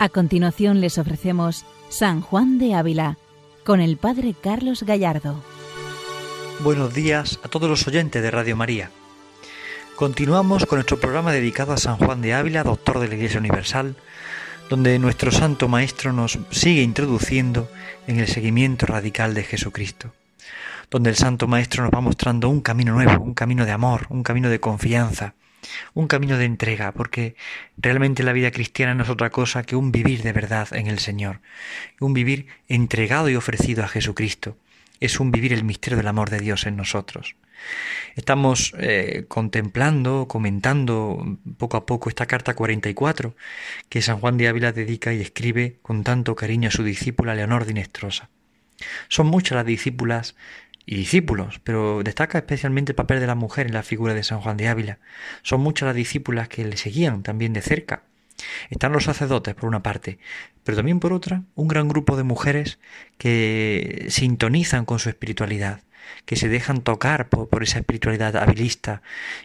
A continuación les ofrecemos San Juan de Ávila con el Padre Carlos Gallardo. Buenos días a todos los oyentes de Radio María. Continuamos con nuestro programa dedicado a San Juan de Ávila, doctor de la Iglesia Universal, donde nuestro Santo Maestro nos sigue introduciendo en el seguimiento radical de Jesucristo, donde el Santo Maestro nos va mostrando un camino nuevo, un camino de amor, un camino de confianza, un camino de entrega, porque realmente la vida cristiana no es otra cosa que un vivir de verdad en el Señor, un vivir entregado y ofrecido a Jesucristo, es un vivir el misterio del amor de Dios en nosotros. Estamos eh, contemplando, comentando poco a poco esta carta 44 que San Juan de Ávila dedica y escribe con tanto cariño a su discípula Leonor Dinestrosa. Son muchas las discípulas y discípulos, pero destaca especialmente el papel de la mujer en la figura de San Juan de Ávila. Son muchas las discípulas que le seguían también de cerca. Están los sacerdotes por una parte, pero también por otra un gran grupo de mujeres que sintonizan con su espiritualidad, que se dejan tocar por, esa espiritualidad habilista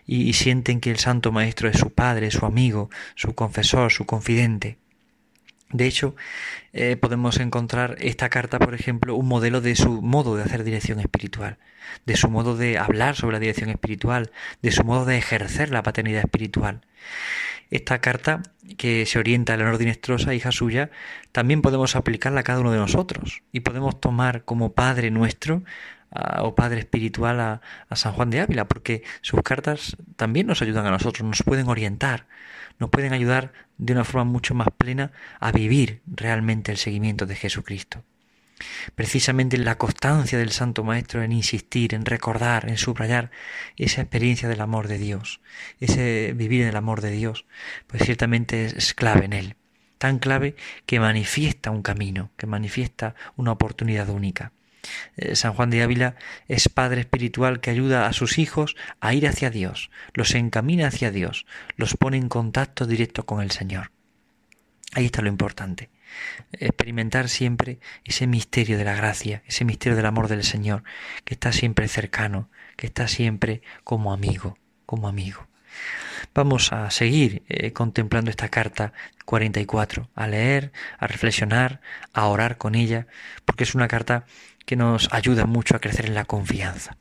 y sienten que el Santo Maestro es su padre, su amigo, su confesor, su confidente. De hecho, eh, podemos encontrar esta carta, por ejemplo, un modelo de su modo de hacer dirección espiritual, de su modo de hablar sobre la dirección espiritual, de su modo de ejercer la paternidad espiritual. Esta carta, que se orienta a Leonor Dinestrosa, hija suya, también podemos aplicarla a cada uno de nosotros y podemos tomar como Padre nuestro o Padre espiritual a, a San Juan de Ávila, porque sus cartas también nos ayudan a nosotros, nos pueden orientar nos pueden ayudar de una forma mucho más plena a vivir realmente el seguimiento de Jesucristo. Precisamente la constancia del Santo Maestro en insistir, en recordar, en subrayar esa experiencia del amor de Dios, ese vivir en el amor de Dios, pues ciertamente es clave en él, tan clave que manifiesta un camino, que manifiesta una oportunidad única. Eh, San Juan de Ávila es padre espiritual que ayuda a sus hijos a ir hacia Dios, los encamina hacia Dios, los pone en contacto directo con el Señor. Ahí está lo importante. Experimentar siempre ese misterio de la gracia, ese misterio del amor del Señor, que está siempre cercano, que está siempre como amigo, como amigo. Vamos a seguir eh, contemplando esta carta 44, a leer, a reflexionar, a orar con ella, porque es una carta que nos ayuda mucho a crecer en la confianza.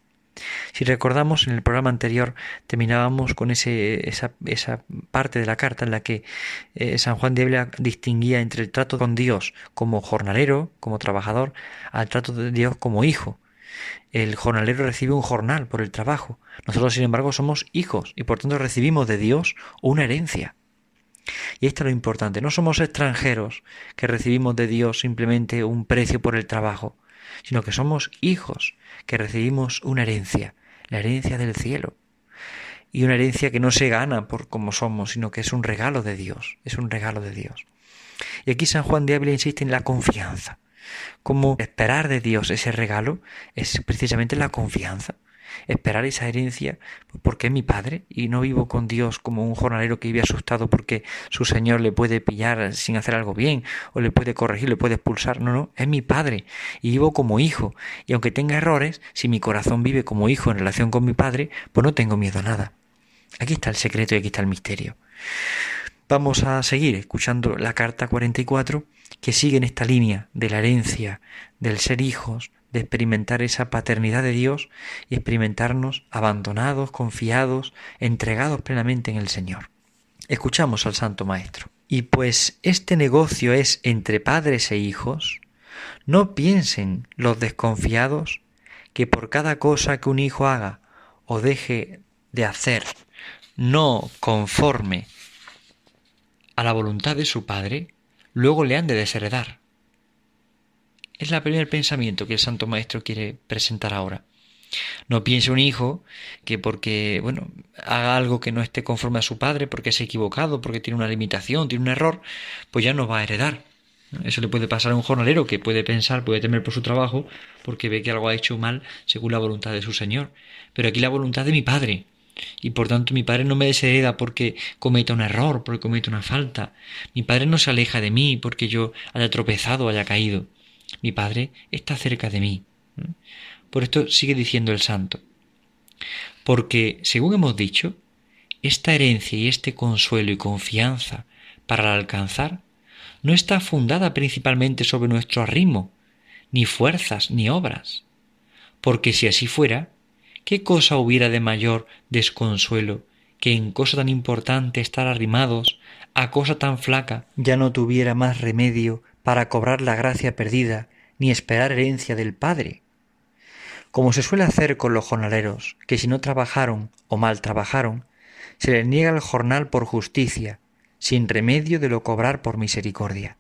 Si recordamos, en el programa anterior terminábamos con ese, esa, esa parte de la carta en la que eh, San Juan de Ávila distinguía entre el trato con Dios como jornalero, como trabajador, al trato de Dios como hijo. El jornalero recibe un jornal por el trabajo. Nosotros, sin embargo, somos hijos y por tanto recibimos de Dios una herencia. Y esto es lo importante. No somos extranjeros que recibimos de Dios simplemente un precio por el trabajo sino que somos hijos, que recibimos una herencia, la herencia del cielo. Y una herencia que no se gana por como somos, sino que es un regalo de Dios, es un regalo de Dios. Y aquí San Juan de Ávila insiste en la confianza. Como esperar de Dios ese regalo es precisamente la confianza esperar esa herencia porque es mi padre y no vivo con Dios como un jornalero que vive asustado porque su Señor le puede pillar sin hacer algo bien o le puede corregir, le puede expulsar. No, no, es mi padre y vivo como hijo. Y aunque tenga errores, si mi corazón vive como hijo en relación con mi padre, pues no tengo miedo a nada. Aquí está el secreto y aquí está el misterio. Vamos a seguir escuchando la carta 44 que sigue en esta línea de la herencia, del ser hijos, de experimentar esa paternidad de Dios y experimentarnos abandonados, confiados, entregados plenamente en el Señor. Escuchamos al Santo Maestro. Y pues este negocio es entre padres e hijos, no piensen los desconfiados que por cada cosa que un hijo haga o deje de hacer no conforme a la voluntad de su padre, luego le han de desheredar. Es el primer pensamiento que el Santo Maestro quiere presentar ahora. No piense un hijo que porque, bueno, haga algo que no esté conforme a su padre, porque es equivocado, porque tiene una limitación, tiene un error, pues ya no va a heredar. Eso le puede pasar a un jornalero que puede pensar, puede temer por su trabajo, porque ve que algo ha hecho mal según la voluntad de su Señor. Pero aquí la voluntad de mi padre. Y por tanto mi padre no me deshereda porque cometa un error, porque cometa una falta. Mi padre no se aleja de mí porque yo haya tropezado, haya caído. Mi Padre está cerca de mí. Por esto sigue diciendo el santo. Porque, según hemos dicho, esta herencia y este consuelo y confianza para alcanzar no está fundada principalmente sobre nuestro ritmo, ni fuerzas, ni obras. Porque si así fuera, ¿qué cosa hubiera de mayor desconsuelo que en cosa tan importante estar arrimados a cosa tan flaca ya no tuviera más remedio para cobrar la gracia perdida ni esperar herencia del Padre? Como se suele hacer con los jornaleros, que si no trabajaron o mal trabajaron, se les niega el jornal por justicia, sin remedio de lo cobrar por misericordia.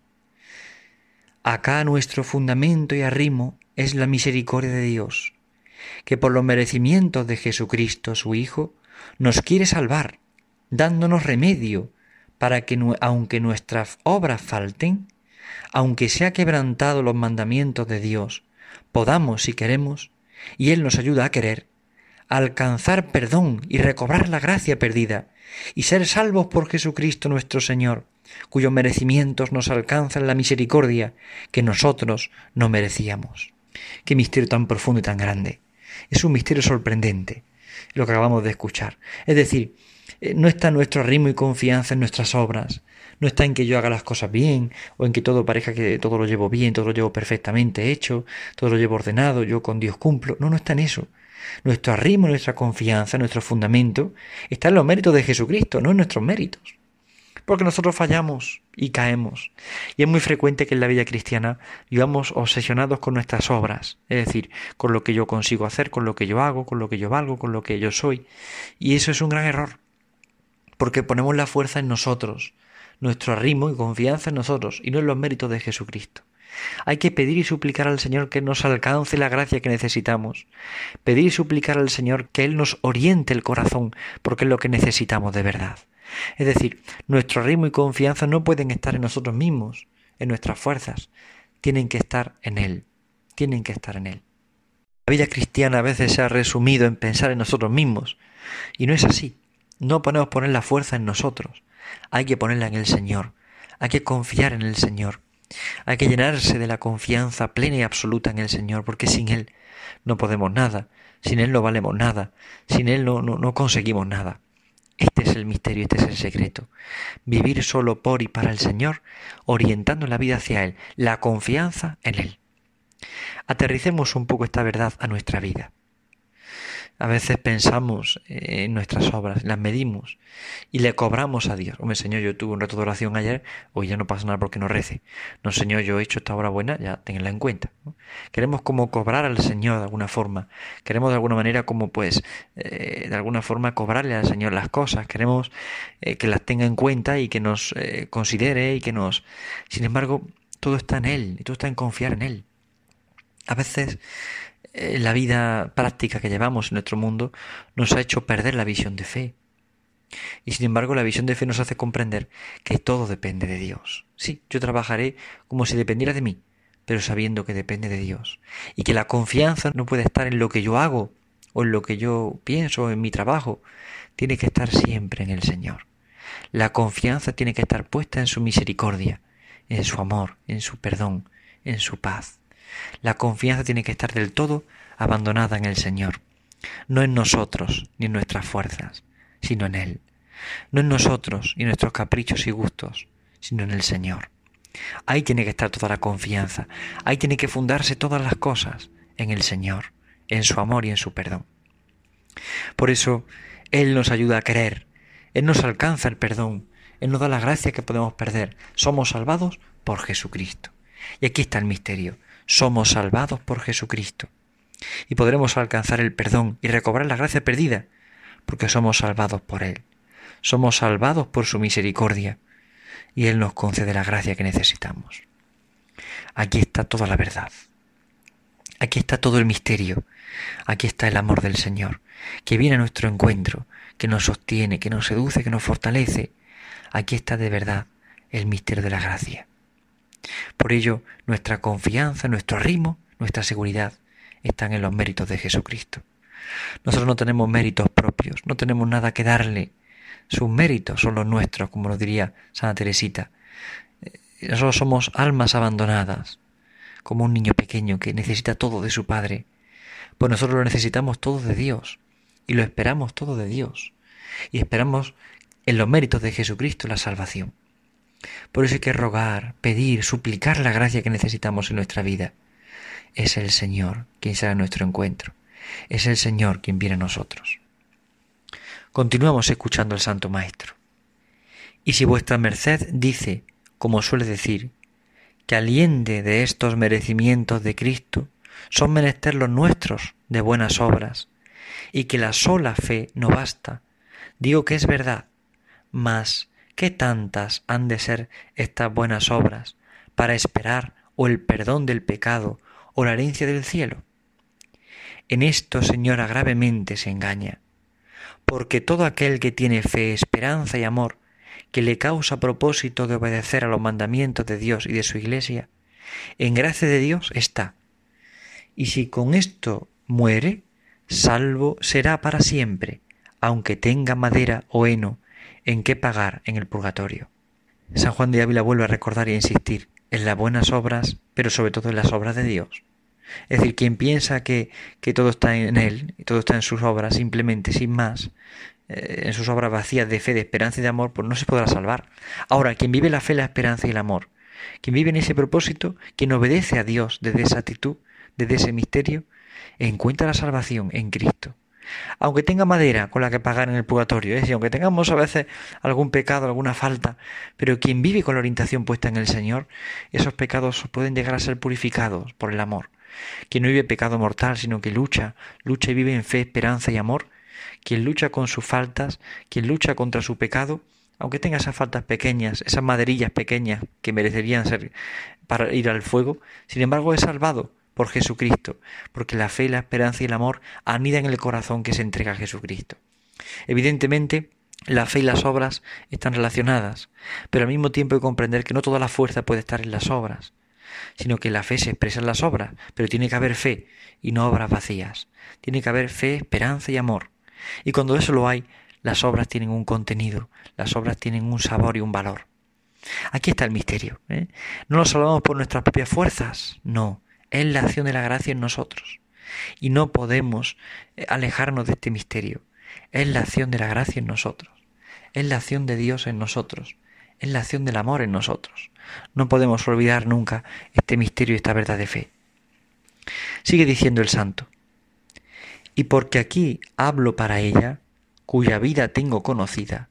Acá nuestro fundamento y arrimo es la misericordia de Dios, que por los merecimientos de Jesucristo su Hijo nos quiere salvar, dándonos remedio para que aunque nuestras obras falten, aunque sea quebrantado los mandamientos de Dios, podamos, si queremos, y Él nos ayuda a querer, alcanzar perdón y recobrar la gracia perdida, y ser salvos por Jesucristo nuestro Señor, cuyos merecimientos nos alcanzan la misericordia que nosotros no merecíamos. Qué misterio tan profundo y tan grande. Es un misterio sorprendente lo que acabamos de escuchar. Es decir, eh, no está nuestro ritmo y confianza en nuestras obras, no está en que yo haga las cosas bien o en que todo parezca que todo lo llevo bien, todo lo llevo perfectamente hecho, todo lo llevo ordenado, yo con Dios cumplo. No, no está en eso. Nuestro ritmo, nuestra confianza, nuestro fundamento está en los méritos de Jesucristo, no en nuestros méritos porque nosotros fallamos y caemos. Y es muy frecuente que en la vida cristiana vivamos obsesionados con nuestras obras, es decir, con lo que yo consigo hacer, con lo que yo hago, con lo que yo valgo, con lo que yo soy. Y eso es un gran error, porque ponemos la fuerza en nosotros, nuestro ritmo y confianza en nosotros, y no en los méritos de Jesucristo. Hay que pedir y suplicar al Señor que nos alcance la gracia que necesitamos. Pedir y suplicar al Señor que Él nos oriente el corazón, porque es lo que necesitamos de verdad. Es decir, nuestro ritmo y confianza no pueden estar en nosotros mismos, en nuestras fuerzas, tienen que estar en Él, tienen que estar en Él. La vida cristiana a veces se ha resumido en pensar en nosotros mismos, y no es así. No podemos poner la fuerza en nosotros, hay que ponerla en el Señor, hay que confiar en el Señor, hay que llenarse de la confianza plena y absoluta en el Señor, porque sin Él no podemos nada, sin Él no valemos nada, sin Él no, no, no conseguimos nada. Este es el misterio, este es el secreto. Vivir solo por y para el Señor, orientando la vida hacia Él, la confianza en Él. Aterricemos un poco esta verdad a nuestra vida. A veces pensamos en nuestras obras, las medimos y le cobramos a Dios. Hombre, Señor, yo tuve un reto de oración ayer, hoy ya no pasa nada porque no rece. No, Señor, yo he hecho esta obra buena, ya tenganla en cuenta. Queremos como cobrar al Señor de alguna forma. Queremos de alguna manera como pues, eh, de alguna forma cobrarle al Señor las cosas. Queremos eh, que las tenga en cuenta y que nos eh, considere y que nos... Sin embargo, todo está en Él y todo está en confiar en Él. A veces eh, la vida práctica que llevamos en nuestro mundo nos ha hecho perder la visión de fe. Y sin embargo la visión de fe nos hace comprender que todo depende de Dios. Sí, yo trabajaré como si dependiera de mí, pero sabiendo que depende de Dios. Y que la confianza no puede estar en lo que yo hago o en lo que yo pienso, en mi trabajo. Tiene que estar siempre en el Señor. La confianza tiene que estar puesta en su misericordia, en su amor, en su perdón, en su paz. La confianza tiene que estar del todo abandonada en el Señor, no en nosotros ni en nuestras fuerzas, sino en Él, no en nosotros y nuestros caprichos y gustos, sino en el Señor. Ahí tiene que estar toda la confianza, ahí tiene que fundarse todas las cosas, en el Señor, en su amor y en su perdón. Por eso, Él nos ayuda a creer, Él nos alcanza el perdón, Él nos da la gracia que podemos perder. Somos salvados por Jesucristo. Y aquí está el misterio somos salvados por Jesucristo y podremos alcanzar el perdón y recobrar la gracia perdida, porque somos salvados por Él. Somos salvados por su misericordia y Él nos concede la gracia que necesitamos. Aquí está toda la verdad. Aquí está todo el misterio. Aquí está el amor del Señor, que viene a nuestro encuentro, que nos sostiene, que nos seduce, que nos fortalece. Aquí está de verdad el misterio de la gracia. Por ello, nuestra confianza, nuestro ritmo, nuestra seguridad están en los méritos de Jesucristo. Nosotros no tenemos méritos propios, no tenemos nada que darle. Sus méritos son los nuestros, como lo diría Santa Teresita. Eh, nosotros somos almas abandonadas, como un niño pequeño que necesita todo de su padre. Pues nosotros lo necesitamos todo de Dios y lo esperamos todo de Dios. Y esperamos en los méritos de Jesucristo la salvación. Por eso hay que rogar, pedir, suplicar la gracia que necesitamos en nuestra vida. Es el Señor quien será nuestro encuentro. Es el Señor quien viene a nosotros. Continuamos escuchando al Santo Maestro. Y si vuestra merced dice, como suele decir, que aliende de estos merecimientos de Cristo son menester los nuestros de buenas obras, y que la sola fe no basta, digo que es verdad, mas ¿qué tantas han de ser estas buenas obras para esperar o el perdón del pecado o la herencia del cielo? En esto, señora, gravemente se engaña, porque todo aquel que tiene fe, esperanza y amor, que le causa propósito de obedecer a los mandamientos de Dios y de su Iglesia, en gracia de Dios está. Y si con esto muere, salvo será para siempre, aunque tenga madera o heno en qué pagar en el purgatorio. San Juan de Ávila vuelve a recordar y a insistir en las buenas obras, pero sobre todo en las obras de Dios. Es decir, quien piensa que, que todo está en Él, y todo está en sus obras, simplemente, sin más, eh, en sus obras vacías de fe, de esperanza y de amor, pues no se podrá salvar. Ahora, quien vive la fe, la esperanza y el amor, quien vive en ese propósito, quien obedece a Dios desde esa actitud, desde ese misterio, encuentra la salvación en Cristo. Aunque tenga madera con la que pagar en el purgatorio, es decir, aunque tengamos a veces algún pecado, alguna falta, pero quien vive con la orientación puesta en el Señor, esos pecados pueden llegar a ser purificados por el amor. Quien no vive pecado mortal, sino que lucha, lucha y vive en fe, esperanza y amor, quien lucha con sus faltas, quien lucha contra su pecado, aunque tenga esas faltas pequeñas, esas maderillas pequeñas que merecerían ser para ir al fuego, sin embargo es salvado por Jesucristo, porque la fe, la esperanza y el amor anidan en el corazón que se entrega a Jesucristo. Evidentemente, la fe y las obras están relacionadas, pero al mismo tiempo hay que comprender que no toda la fuerza puede estar en las obras, sino que la fe se expresa en las obras, pero tiene que haber fe y no obras vacías. Tiene que haber fe, esperanza y amor. Y cuando eso lo hay, las obras tienen un contenido, las obras tienen un sabor y un valor. Aquí está el misterio. ¿eh? No nos salvamos por nuestras propias fuerzas, no, es la acción de la gracia en nosotros. Y no podemos eh, alejarnos de este misterio. Es la acción de la gracia en nosotros. Es la acción de Dios en nosotros. Es la acción del amor en nosotros. No podemos olvidar nunca este misterio y esta verdad de fe. Sigue diciendo el santo. Y porque aquí hablo para ella, cuya vida tengo conocida,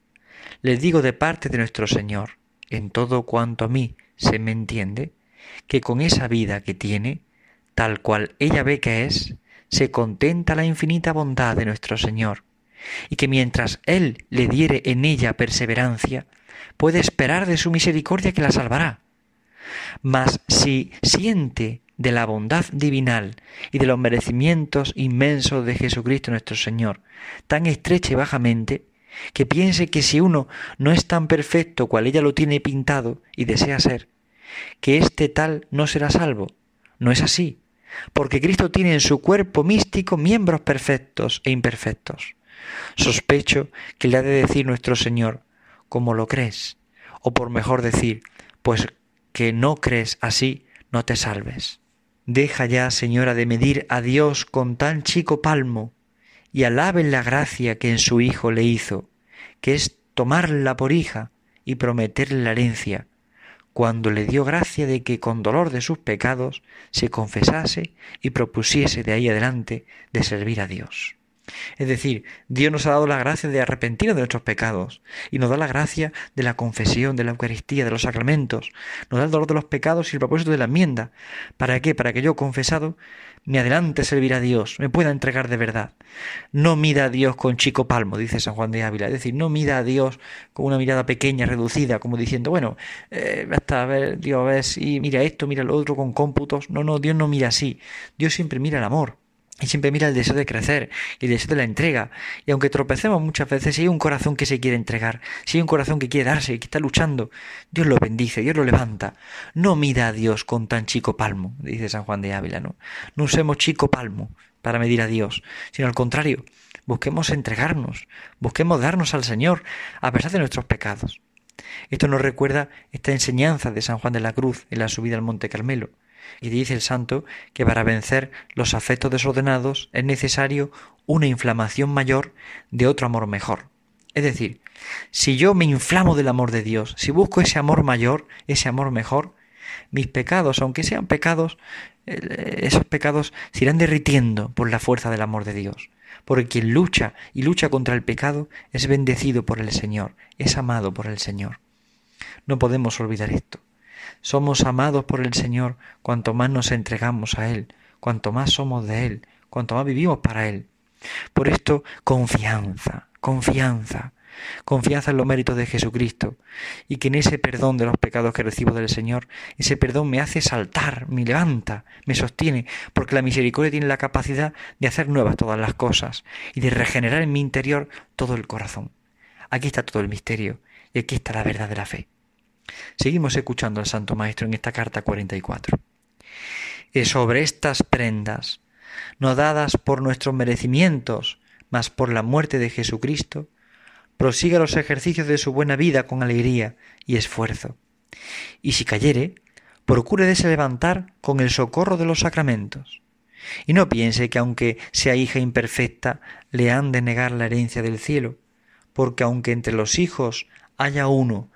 les digo de parte de nuestro Señor, en todo cuanto a mí se me entiende, que con esa vida que tiene, tal cual ella ve que es, se contenta la infinita bondad de nuestro Señor, y que mientras Él le diere en ella perseverancia, puede esperar de su misericordia que la salvará. Mas si siente de la bondad divinal y de los merecimientos inmensos de Jesucristo nuestro Señor, tan estrecha y bajamente, que piense que si uno no es tan perfecto cual ella lo tiene pintado y desea ser, que este tal no será salvo. No es así, porque Cristo tiene en su cuerpo místico miembros perfectos e imperfectos. Sospecho que le ha de decir nuestro Señor, ¿cómo lo crees? O por mejor decir, pues que no crees así, no te salves. Deja ya, Señora, de medir a Dios con tan chico palmo, y alaben la gracia que en su Hijo le hizo, que es tomarla por hija y prometerle la herencia, cuando le dio gracia de que con dolor de sus pecados se confesase y propusiese de ahí adelante de servir a Dios. Es decir, Dios nos ha dado la gracia de arrepentirnos de nuestros pecados y nos da la gracia de la confesión, de la Eucaristía, de los sacramentos, nos da el dolor de los pecados y el propósito de la enmienda. ¿Para qué? Para que yo, confesado, me adelante a servir a Dios, me pueda entregar de verdad. No mida a Dios con chico palmo, dice San Juan de Ávila, es decir, no mida a Dios con una mirada pequeña, reducida, como diciendo, bueno, eh, hasta a ver, Dios, a ver si mira esto, mira lo otro con cómputos. No, no, Dios no mira así. Dios siempre mira el amor. Y siempre mira el deseo de crecer y el deseo de la entrega. Y aunque tropecemos muchas veces, si hay un corazón que se quiere entregar, si hay un corazón que quiere darse, que está luchando, Dios lo bendice, Dios lo levanta. No mida a Dios con tan chico palmo, dice San Juan de Ávila, ¿no? No usemos chico palmo para medir a Dios, sino al contrario, busquemos entregarnos, busquemos darnos al Señor a pesar de nuestros pecados. Esto nos recuerda esta enseñanza de San Juan de la Cruz en la subida al Monte Carmelo. Y dice el santo que para vencer los afectos desordenados es necesario una inflamación mayor de otro amor mejor. Es decir, si yo me inflamo del amor de Dios, si busco ese amor mayor, ese amor mejor, mis pecados, aunque sean pecados, esos pecados se irán derritiendo por la fuerza del amor de Dios. Porque quien lucha y lucha contra el pecado es bendecido por el Señor, es amado por el Señor. No podemos olvidar esto. Somos amados por el Señor cuanto más nos entregamos a Él, cuanto más somos de Él, cuanto más vivimos para Él. Por esto, confianza, confianza, confianza en los méritos de Jesucristo y que en ese perdón de los pecados que recibo del Señor, ese perdón me hace saltar, me levanta, me sostiene, porque la misericordia tiene la capacidad de hacer nuevas todas las cosas y de regenerar en mi interior todo el corazón. Aquí está todo el misterio y aquí está la verdad de la fe. Seguimos escuchando al Santo Maestro en esta carta 44. Y sobre estas prendas, no dadas por nuestros merecimientos, mas por la muerte de Jesucristo, prosiga los ejercicios de su buena vida con alegría y esfuerzo. Y si cayere, procure de levantar con el socorro de los sacramentos. Y no piense que aunque sea hija imperfecta, le han de negar la herencia del cielo, porque aunque entre los hijos haya uno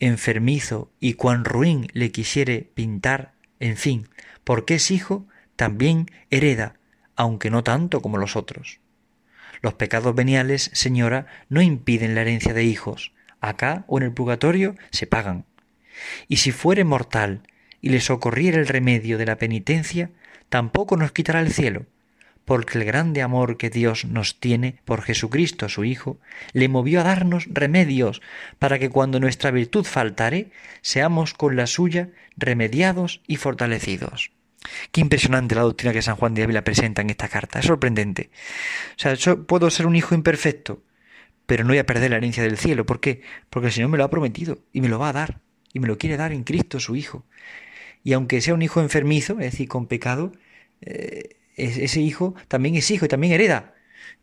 enfermizo y cuan ruin le quisiere pintar, en fin, porque es hijo, también hereda, aunque no tanto como los otros. Los pecados veniales, señora, no impiden la herencia de hijos. Acá o en el purgatorio se pagan. Y si fuere mortal y le socorriera el remedio de la penitencia, tampoco nos quitará el cielo, porque el grande amor que Dios nos tiene por Jesucristo su Hijo, le movió a darnos remedios para que cuando nuestra virtud faltare, seamos con la suya remediados y fortalecidos. Qué impresionante la doctrina que San Juan de Ávila presenta en esta carta. Es sorprendente. O sea, yo puedo ser un hijo imperfecto, pero no voy a perder la herencia del cielo. ¿Por qué? Porque el Señor me lo ha prometido y me lo va a dar. Y me lo quiere dar en Cristo, su Hijo. Y aunque sea un hijo enfermizo, es decir, con pecado, eh, ese hijo también es hijo y también hereda.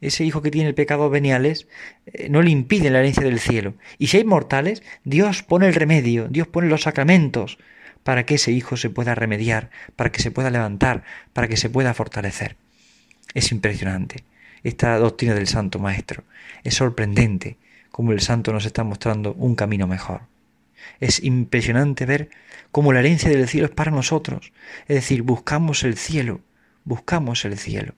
Ese hijo que tiene el pecado veniales eh, no le impide la herencia del cielo. Y si hay mortales, Dios pone el remedio, Dios pone los sacramentos para que ese hijo se pueda remediar, para que se pueda levantar, para que se pueda fortalecer. Es impresionante esta doctrina del Santo Maestro. Es sorprendente cómo el Santo nos está mostrando un camino mejor. Es impresionante ver cómo la herencia del cielo es para nosotros. Es decir, buscamos el cielo, buscamos el cielo.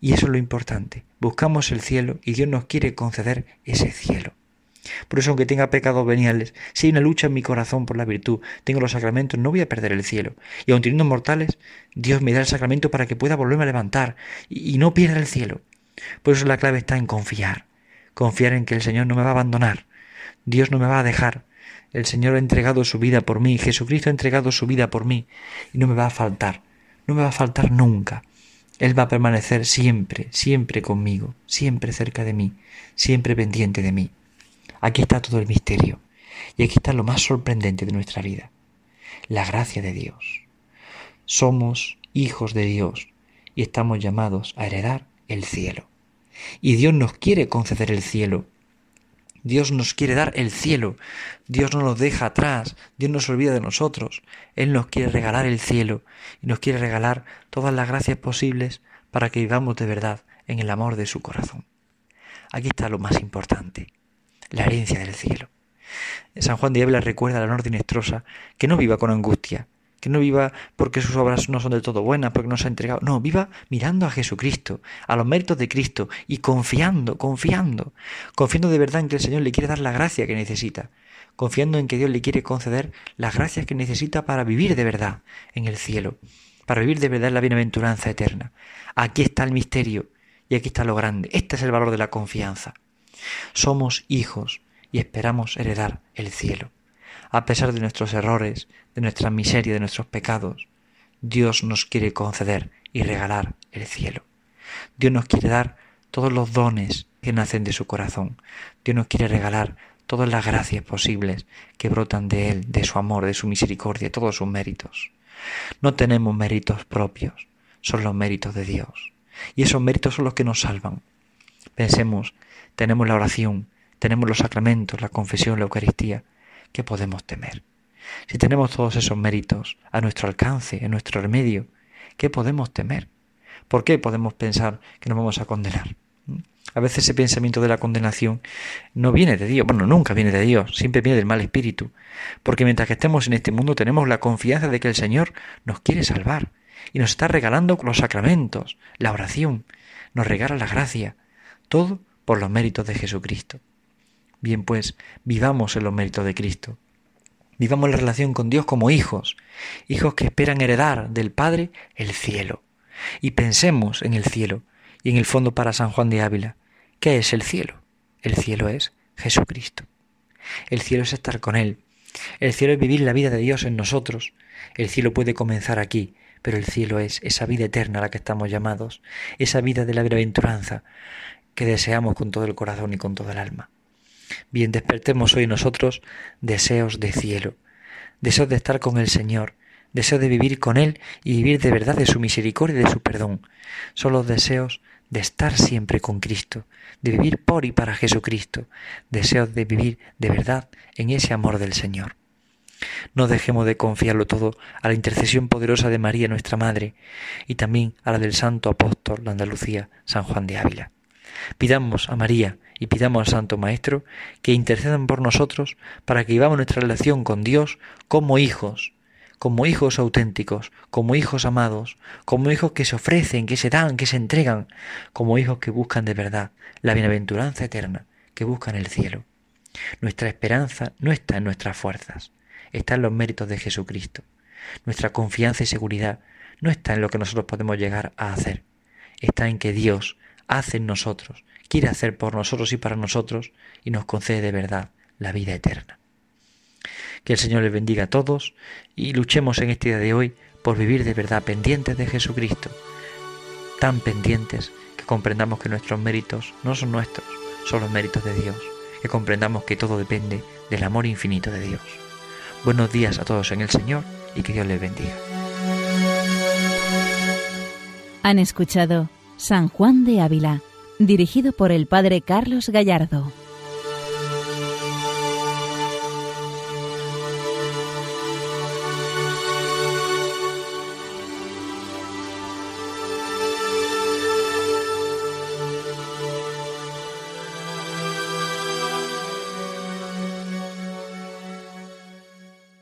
Y eso es lo importante. Buscamos el cielo y Dios nos quiere conceder ese cielo. Por eso, aunque tenga pecados veniales, si hay una lucha en mi corazón por la virtud, tengo los sacramentos, no voy a perder el cielo. Y aun teniendo mortales, Dios me da el sacramento para que pueda volverme a levantar y, y no pierda el cielo. Por eso la clave está en confiar. Confiar en que el Señor no me va a abandonar. Dios no me va a dejar. El Señor ha entregado su vida por mí. Jesucristo ha entregado su vida por mí. Y no me va a faltar. No me va a faltar nunca. Él va a permanecer siempre, siempre conmigo, siempre cerca de mí, siempre pendiente de mí. Aquí está todo el misterio. Y aquí está lo más sorprendente de nuestra vida. La gracia de Dios. Somos hijos de Dios y estamos llamados a heredar el cielo. Y Dios nos quiere conceder el cielo. Dios nos quiere dar el cielo. Dios no nos deja atrás. Dios no se olvida de nosotros. Él nos quiere regalar el cielo y nos quiere regalar todas las gracias posibles para que vivamos de verdad en el amor de su corazón. Aquí está lo más importante la herencia del cielo. San Juan de Ávila recuerda a la Nestrosa que no viva con angustia, que no viva porque sus obras no son del todo buenas, porque no se ha entregado. No, viva mirando a Jesucristo, a los méritos de Cristo y confiando, confiando, confiando de verdad en que el Señor le quiere dar la gracia que necesita, confiando en que Dios le quiere conceder las gracias que necesita para vivir de verdad en el cielo, para vivir de verdad en la bienaventuranza eterna. Aquí está el misterio y aquí está lo grande. Este es el valor de la confianza. Somos hijos y esperamos heredar el cielo. A pesar de nuestros errores, de nuestra miseria, de nuestros pecados, Dios nos quiere conceder y regalar el cielo. Dios nos quiere dar todos los dones que nacen de su corazón. Dios nos quiere regalar todas las gracias posibles que brotan de Él, de su amor, de su misericordia, todos sus méritos. No tenemos méritos propios, son los méritos de Dios. Y esos méritos son los que nos salvan. Pensemos tenemos la oración, tenemos los sacramentos, la confesión, la Eucaristía, ¿qué podemos temer? Si tenemos todos esos méritos a nuestro alcance, en nuestro remedio, ¿qué podemos temer? ¿Por qué podemos pensar que nos vamos a condenar? A veces ese pensamiento de la condenación no viene de Dios, bueno, nunca viene de Dios, siempre viene del mal espíritu, porque mientras que estemos en este mundo tenemos la confianza de que el Señor nos quiere salvar y nos está regalando los sacramentos, la oración, nos regala la gracia, todo por los méritos de Jesucristo. Bien, pues, vivamos en los méritos de Cristo. Vivamos la relación con Dios como hijos, hijos que esperan heredar del Padre el cielo. Y pensemos en el cielo y en el fondo para San Juan de Ávila. ¿Qué es el cielo? El cielo es Jesucristo. El cielo es estar con Él. El cielo es vivir la vida de Dios en nosotros. El cielo puede comenzar aquí, pero el cielo es esa vida eterna a la que estamos llamados, esa vida de la bienaventuranza que deseamos con todo el corazón y con toda el alma. Bien, despertemos hoy nosotros deseos de cielo, deseos de estar con el Señor, deseos de vivir con Él y vivir de verdad de su misericordia y de su perdón. Son los deseos de estar siempre con Cristo, de vivir por y para Jesucristo, deseos de vivir de verdad en ese amor del Señor. No dejemos de confiarlo todo a la intercesión poderosa de María nuestra Madre y también a la del Santo Apóstol de Andalucía, San Juan de Ávila. Pidamos a María y pidamos al Santo Maestro que intercedan por nosotros para que vivamos nuestra relación con Dios como hijos, como hijos auténticos, como hijos amados, como hijos que se ofrecen, que se dan, que se entregan, como hijos que buscan de verdad la bienaventuranza eterna, que buscan el cielo. Nuestra esperanza no está en nuestras fuerzas, está en los méritos de Jesucristo. Nuestra confianza y seguridad no está en lo que nosotros podemos llegar a hacer, está en que Dios hace en nosotros, quiere hacer por nosotros y para nosotros y nos concede de verdad la vida eterna. Que el Señor les bendiga a todos y luchemos en este día de hoy por vivir de verdad pendientes de Jesucristo, tan pendientes que comprendamos que nuestros méritos no son nuestros, son los méritos de Dios, que comprendamos que todo depende del amor infinito de Dios. Buenos días a todos en el Señor y que Dios les bendiga. Han escuchado San Juan de Ávila, dirigido por el Padre Carlos Gallardo.